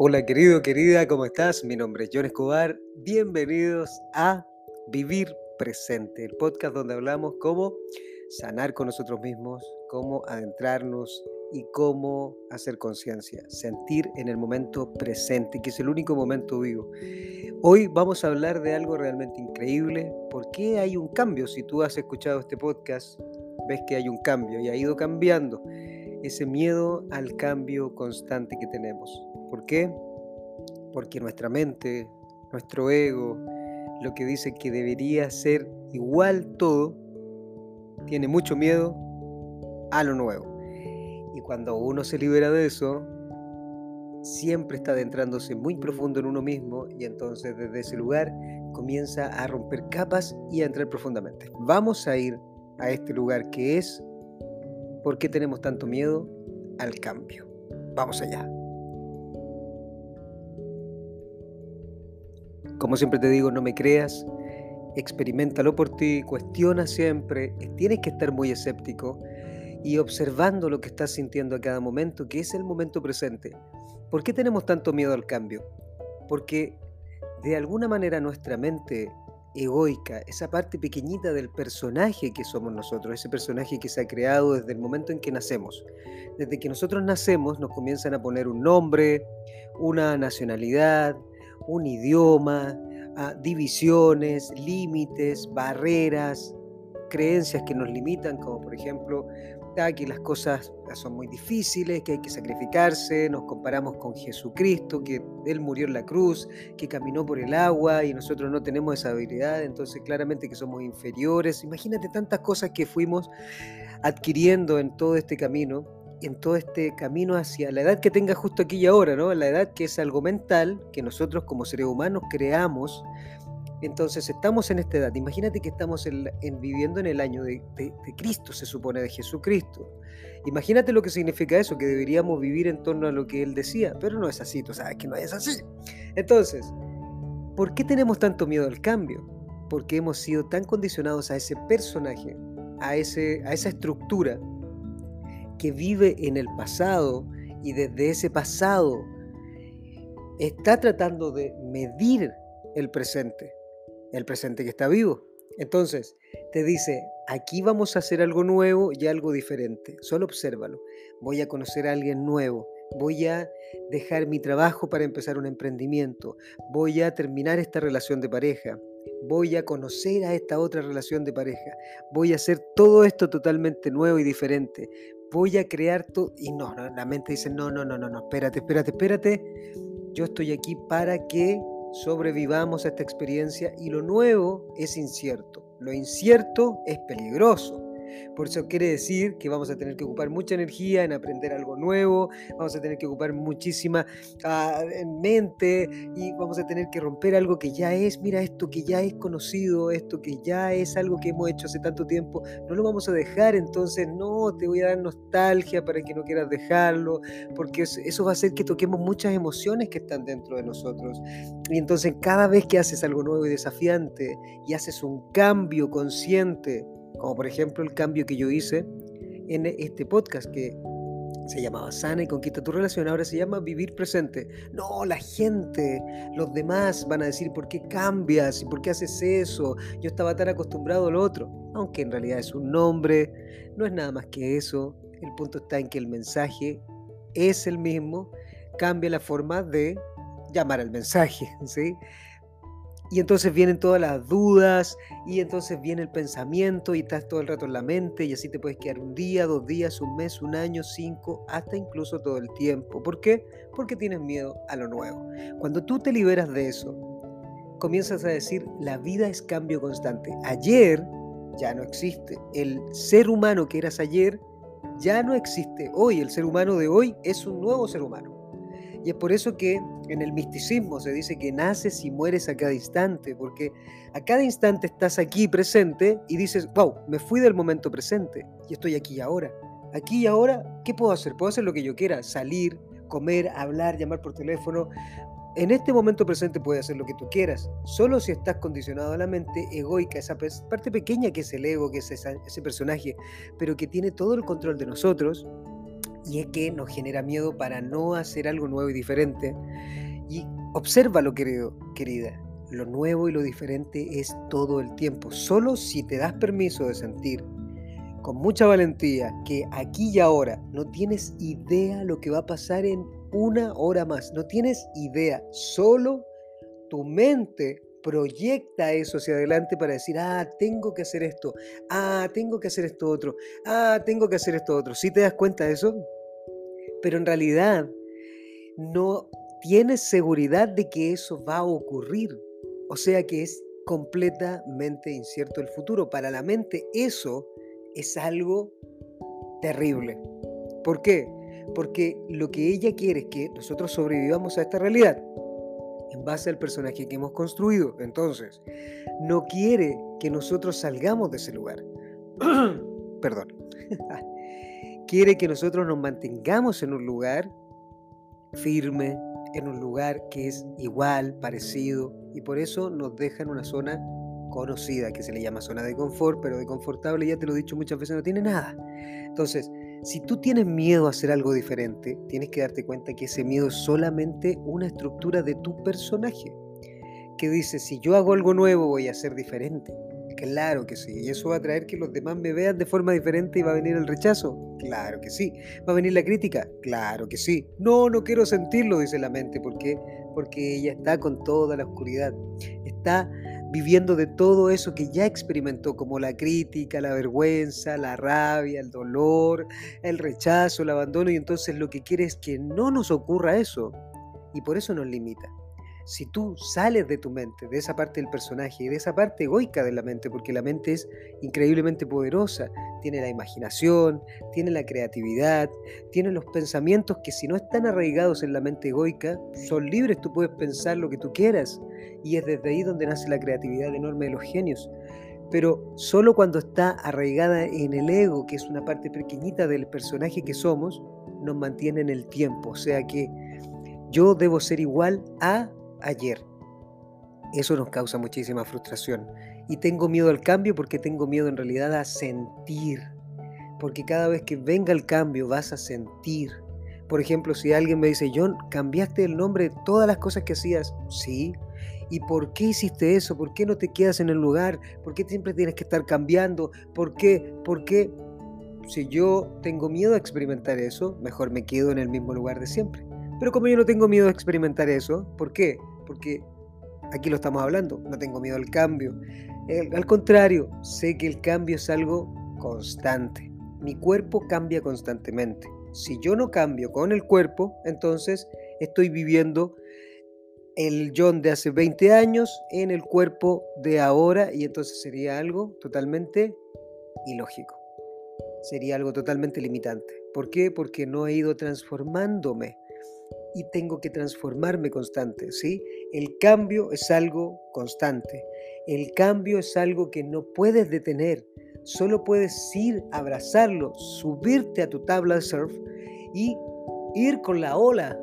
Hola querido, querida, ¿cómo estás? Mi nombre es John Escobar. Bienvenidos a Vivir Presente, el podcast donde hablamos cómo sanar con nosotros mismos, cómo adentrarnos y cómo hacer conciencia, sentir en el momento presente, que es el único momento vivo. Hoy vamos a hablar de algo realmente increíble. ¿Por qué hay un cambio? Si tú has escuchado este podcast, ves que hay un cambio y ha ido cambiando ese miedo al cambio constante que tenemos. ¿Por qué? Porque nuestra mente, nuestro ego, lo que dice que debería ser igual todo, tiene mucho miedo a lo nuevo. Y cuando uno se libera de eso, siempre está adentrándose muy profundo en uno mismo y entonces desde ese lugar comienza a romper capas y a entrar profundamente. Vamos a ir a este lugar que es ¿por qué tenemos tanto miedo al cambio? Vamos allá. Como siempre te digo, no me creas, experimentalo por ti, cuestiona siempre, tienes que estar muy escéptico y observando lo que estás sintiendo a cada momento, que es el momento presente. ¿Por qué tenemos tanto miedo al cambio? Porque de alguna manera nuestra mente egoica, esa parte pequeñita del personaje que somos nosotros, ese personaje que se ha creado desde el momento en que nacemos. Desde que nosotros nacemos nos comienzan a poner un nombre, una nacionalidad, un idioma, ah, divisiones, límites, barreras, creencias que nos limitan, como por ejemplo que las cosas son muy difíciles, que hay que sacrificarse, nos comparamos con Jesucristo, que Él murió en la cruz, que caminó por el agua y nosotros no tenemos esa habilidad, entonces claramente que somos inferiores. Imagínate tantas cosas que fuimos adquiriendo en todo este camino en todo este camino hacia la edad que tenga justo aquí y ahora, ¿no? La edad que es algo mental, que nosotros como seres humanos creamos. Entonces estamos en esta edad. Imagínate que estamos en, viviendo en el año de, Cristo, se supone, de Jesucristo. Imagínate lo que significa eso, que deberíamos vivir en torno a lo que Él decía, pero no es así, tú sabes que no es así. Entonces, ¿por qué tenemos tanto miedo al cambio? Porque hemos sido tan condicionados a ese personaje, a esa estructura que vive en el pasado y desde ese pasado está tratando de medir el presente, el presente que está vivo. Entonces, te dice, aquí vamos a hacer algo nuevo y algo diferente. Solo obsérvalo. Voy a conocer a alguien nuevo. Voy a dejar mi trabajo para empezar un emprendimiento. Voy a terminar esta relación de pareja. Voy a conocer a esta otra relación de pareja. Voy a hacer todo esto totalmente nuevo y diferente voy a crear todo. Y no, la mente dice, no, no, no, no, no, espérate, espérate, espérate. Yo estoy aquí para que sobrevivamos a esta experiencia y lo nuevo es incierto. Lo incierto es peligroso. Por eso quiere decir que vamos a tener que ocupar mucha energía en aprender algo nuevo, vamos a tener que ocupar muchísima ah, mente y vamos a tener que romper algo que ya es, mira esto que ya es conocido, esto que ya es algo que hemos hecho hace tanto tiempo, no lo vamos a dejar, entonces no, te voy a dar nostalgia para que no quieras dejarlo, porque eso va a hacer que toquemos muchas emociones que están dentro de nosotros. Y entonces cada vez que haces algo nuevo y desafiante y haces un cambio consciente, como por ejemplo el cambio que yo hice en este podcast que se llamaba Sana y Conquista tu Relación, ahora se llama Vivir Presente. No, la gente, los demás van a decir, ¿por qué cambias? ¿Y por qué haces eso? Yo estaba tan acostumbrado al otro. Aunque en realidad es un nombre, no es nada más que eso. El punto está en que el mensaje es el mismo, cambia la forma de llamar al mensaje, ¿sí? Y entonces vienen todas las dudas y entonces viene el pensamiento y estás todo el rato en la mente y así te puedes quedar un día, dos días, un mes, un año, cinco, hasta incluso todo el tiempo. ¿Por qué? Porque tienes miedo a lo nuevo. Cuando tú te liberas de eso, comienzas a decir, la vida es cambio constante. Ayer ya no existe. El ser humano que eras ayer ya no existe hoy. El ser humano de hoy es un nuevo ser humano. Y es por eso que en el misticismo se dice que naces y mueres a cada instante, porque a cada instante estás aquí presente y dices, wow, me fui del momento presente y estoy aquí y ahora. Aquí y ahora, ¿qué puedo hacer? Puedo hacer lo que yo quiera, salir, comer, hablar, llamar por teléfono. En este momento presente puedes hacer lo que tú quieras, solo si estás condicionado a la mente egoica, esa parte pequeña que es el ego, que es ese personaje, pero que tiene todo el control de nosotros, Y es que nos genera miedo para no hacer algo nuevo y diferente. Y obsérvalo, querido, querida. Lo nuevo y lo diferente es todo el tiempo. Solo si te das permiso de sentir con mucha valentía que aquí y ahora no tienes idea lo que va a pasar en una hora más. No tienes idea. Solo tu mente proyecta eso hacia adelante para decir, ah, tengo que hacer esto, ah, tengo que hacer esto otro, ah, tengo que hacer esto otro. ¿Sí te das cuenta de eso? Pero en realidad no tienes seguridad de que eso va a ocurrir. O sea que es completamente incierto el futuro. Para la mente eso es algo terrible. ¿Por qué? Porque lo que ella quiere es que nosotros sobrevivamos a esta realidad en base al personaje que hemos construido. Entonces, no quiere que nosotros salgamos de ese lugar. Perdón. quiere que nosotros nos mantengamos en un lugar firme, en un lugar que es igual, parecido, y por eso nos deja en una zona conocida, que se le llama zona de confort, pero de confortable, ya te lo he dicho muchas veces, no tiene nada. Entonces, si tú tienes miedo a hacer algo diferente, tienes que darte cuenta que ese miedo es solamente una estructura de tu personaje, que dice, si yo hago algo nuevo voy a ser diferente. Claro que sí, y eso va a traer que los demás me vean de forma diferente y va a venir el rechazo. Claro que sí. ¿Va a venir la crítica? Claro que sí. No, no quiero sentirlo, dice la mente. ¿Por qué? Porque ella está con toda la oscuridad. Está viviendo de todo eso que ya experimentó, como la crítica, la vergüenza, la rabia, el dolor, el rechazo, el abandono, y entonces lo que quiere es que no nos ocurra eso, y por eso nos limita si tú sales de tu mente, de esa parte del personaje y de esa parte egoica de la mente, porque la mente es increíblemente poderosa, tiene la imaginación, tiene la creatividad, tiene los pensamientos que si no están arraigados en la mente egoica, son libres, tú puedes pensar lo que tú quieras y es desde ahí donde nace la creatividad enorme de los genios. Pero solo cuando está arraigada en el ego, que es una parte pequeñita del personaje que somos, nos mantiene en el tiempo. O sea que yo debo ser igual a ayer. Eso nos causa muchísima frustración. Y tengo miedo al cambio porque tengo miedo en realidad a sentir. Porque cada vez que venga el cambio vas a sentir. Por ejemplo, si alguien me dice, John, cambiaste el nombre de todas las cosas que hacías. Sí. ¿Y por qué hiciste eso? ¿Por qué no te quedas en el lugar? ¿Por qué siempre tienes que estar cambiando? ¿Por qué? ¿Por qué? Si yo tengo miedo a experimentar eso, mejor me quedo en el mismo lugar de siempre. Pero como yo no tengo miedo a experimentar eso, ¿por qué? Porque aquí lo estamos hablando, no tengo miedo al cambio. al contrario, sé que el cambio es algo constante. Mi cuerpo cambia constantemente. Si yo no cambio con el cuerpo, entonces estoy viviendo el John de hace 20 años en el cuerpo de ahora y entonces sería algo totalmente ilógico. Sería algo totalmente limitante. ¿Por qué? Porque no he ido transformándome y tengo que transformarme constante, ¿sí? El cambio es algo constante. El cambio es algo que no puedes detener. Solo puedes ir, abrazarlo, subirte a tu tabla de surf y ir con la ola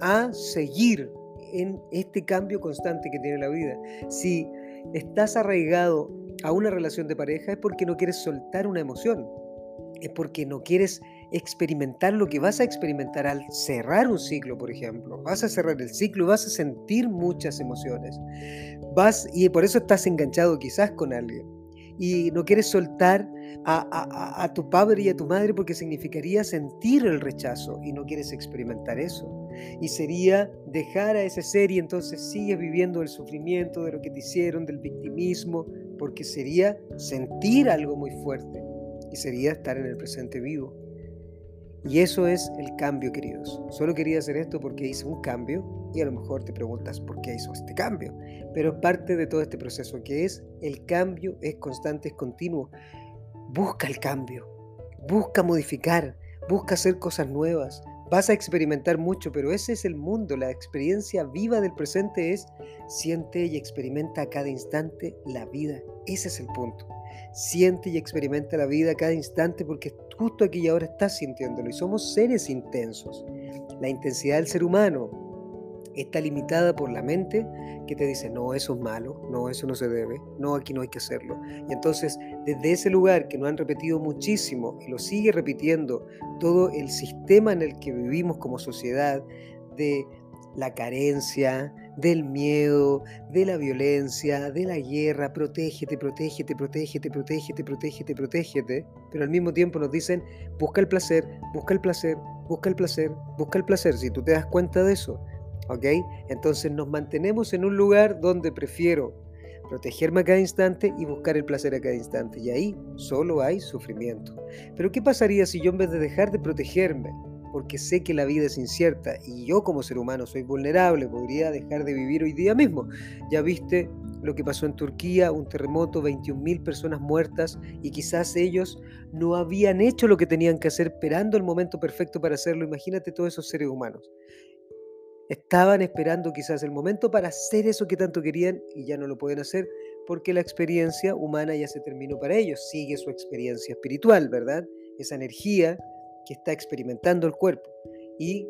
a seguir en este cambio constante que tiene la vida. Si estás arraigado a una relación de pareja es porque no quieres soltar una emoción, es porque no quieres experimentar lo que vas a experimentar al cerrar un ciclo, por ejemplo. Vas a cerrar el ciclo y vas a sentir muchas emociones. Vas y por eso estás enganchado quizás con alguien. Y no quieres soltar a, a, tu padre y a tu madre porque significaría sentir el rechazo y no quieres experimentar eso. Y sería dejar a ese ser y entonces sigues viviendo el sufrimiento de lo que te hicieron, del victimismo, porque sería sentir algo muy fuerte y sería estar en el presente vivo. Y eso es el cambio, queridos. Solo quería hacer esto porque hice un cambio y a lo mejor te preguntas por qué hizo este cambio. Pero es parte de todo este proceso que es el cambio es constante, es continuo. Busca el cambio, busca modificar, busca hacer cosas nuevas. Vas a experimentar mucho, pero ese es el mundo. La experiencia viva del presente es siente y experimenta a cada instante la vida. Ese es el punto. Siente y experimenta la vida a cada instante porque justo aquí y ahora estás sintiéndolo y somos seres intensos. La intensidad del ser humano está limitada por la mente que te dice, no, eso es malo, no, eso no se debe, no, aquí no hay que hacerlo. Y entonces, desde ese lugar que nos han repetido muchísimo y lo sigue repitiendo todo el sistema en el que vivimos como sociedad, de la carencia, del miedo, de la violencia, de la guerra, protégete, protégete, protégete, protégete, protégete, protégete, pero al mismo tiempo nos dicen, busca el placer, busca el placer, busca el placer, busca el placer, si tú te das cuenta de eso, ¿ok? Entonces nos mantenemos en un lugar donde prefiero protegerme a cada instante y buscar el placer a cada instante, y ahí solo hay sufrimiento. Pero ¿qué pasaría si yo en vez de dejar de protegerme, porque sé que la vida es incierta y yo como ser humano soy vulnerable, podría dejar de vivir hoy día mismo. Ya viste lo que pasó en Turquía, un terremoto, 21.000 personas muertas y quizás ellos no habían hecho lo que tenían que hacer esperando el momento perfecto para hacerlo. Imagínate todos esos seres humanos. Estaban esperando quizás el momento para hacer eso que tanto querían y ya no lo pueden hacer porque la experiencia humana ya se terminó para ellos. Sigue su experiencia espiritual, ¿verdad? Esa energía que está experimentando el cuerpo. Y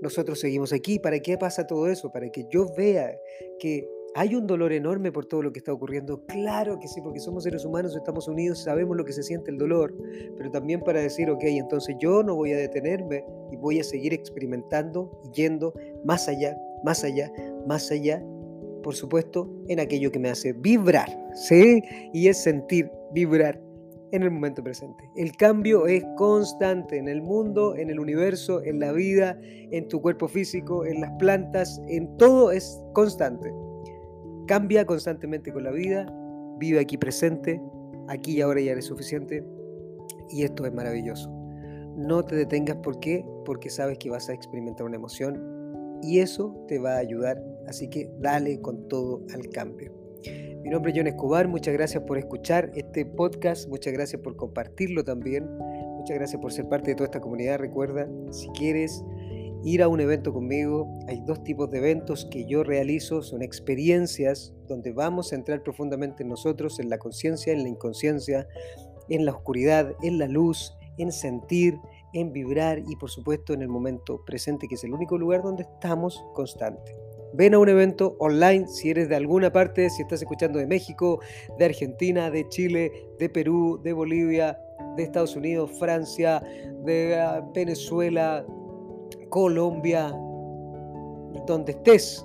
nosotros seguimos aquí. ¿Para qué pasa todo eso? Para que yo vea que hay un dolor enorme por todo lo que está ocurriendo. Claro que sí, porque somos seres humanos, estamos unidos, sabemos lo que se siente el dolor, pero también para decir, ok, entonces yo no voy a detenerme y voy a seguir experimentando y yendo más allá, más allá, más allá, por supuesto, en aquello que me hace vibrar, ¿sí? Y es sentir, vibrar en el momento presente. El cambio es constante en el mundo, en el universo, en la vida, en tu cuerpo físico, en las plantas, en todo es constante. Cambia constantemente con la vida, vive aquí presente, aquí y ahora ya eres suficiente y esto es maravilloso. No te detengas, ¿por qué? Porque sabes que vas a experimentar una emoción y eso te va a ayudar, así que dale con todo al cambio. Mi nombre es John Escobar, muchas gracias por escuchar este podcast, muchas gracias por compartirlo también, muchas gracias por ser parte de toda esta comunidad. Recuerda, si quieres ir a un evento conmigo, hay dos tipos de eventos que yo realizo, son experiencias donde vamos a entrar profundamente en nosotros, en la conciencia, en la inconsciencia, en la oscuridad, en la luz, en sentir, en vibrar y por supuesto en el momento presente, que es el único lugar donde estamos constantes. Ven a un evento online si eres de alguna parte, si estás escuchando de México, de Argentina, de Chile, de Perú, de Bolivia, de Estados Unidos, Francia, de ah, Venezuela, Colombia, donde estés.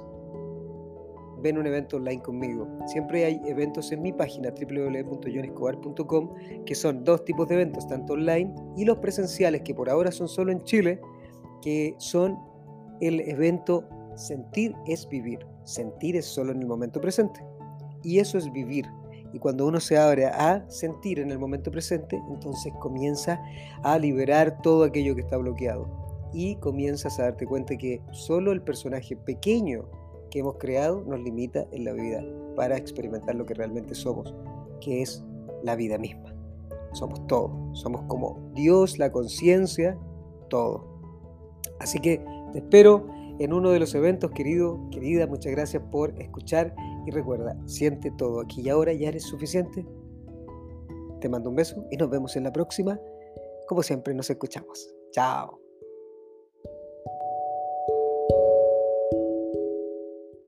Ven un evento online conmigo. Siempre hay eventos en mi página www.jonescobar.com que son dos tipos de eventos, tanto online y los presenciales, que por ahora son solo en Chile, que son el evento Sentir es vivir. Sentir es solo en el momento presente. Y eso es vivir. Y cuando uno se abre a sentir en el momento presente, entonces comienza a liberar todo aquello que está bloqueado. Y comienzas a darte cuenta que solo el personaje pequeño que hemos creado nos limita en la vida para experimentar lo que realmente somos, que es la vida misma. Somos todo. Somos como Dios, la conciencia, todo. Así que te espero en uno de los eventos, querido, querida, muchas gracias por escuchar y recuerda, siente todo aquí y ahora, ya eres suficiente. Te mando un beso y nos vemos en la próxima. Como siempre, nos escuchamos. Chao.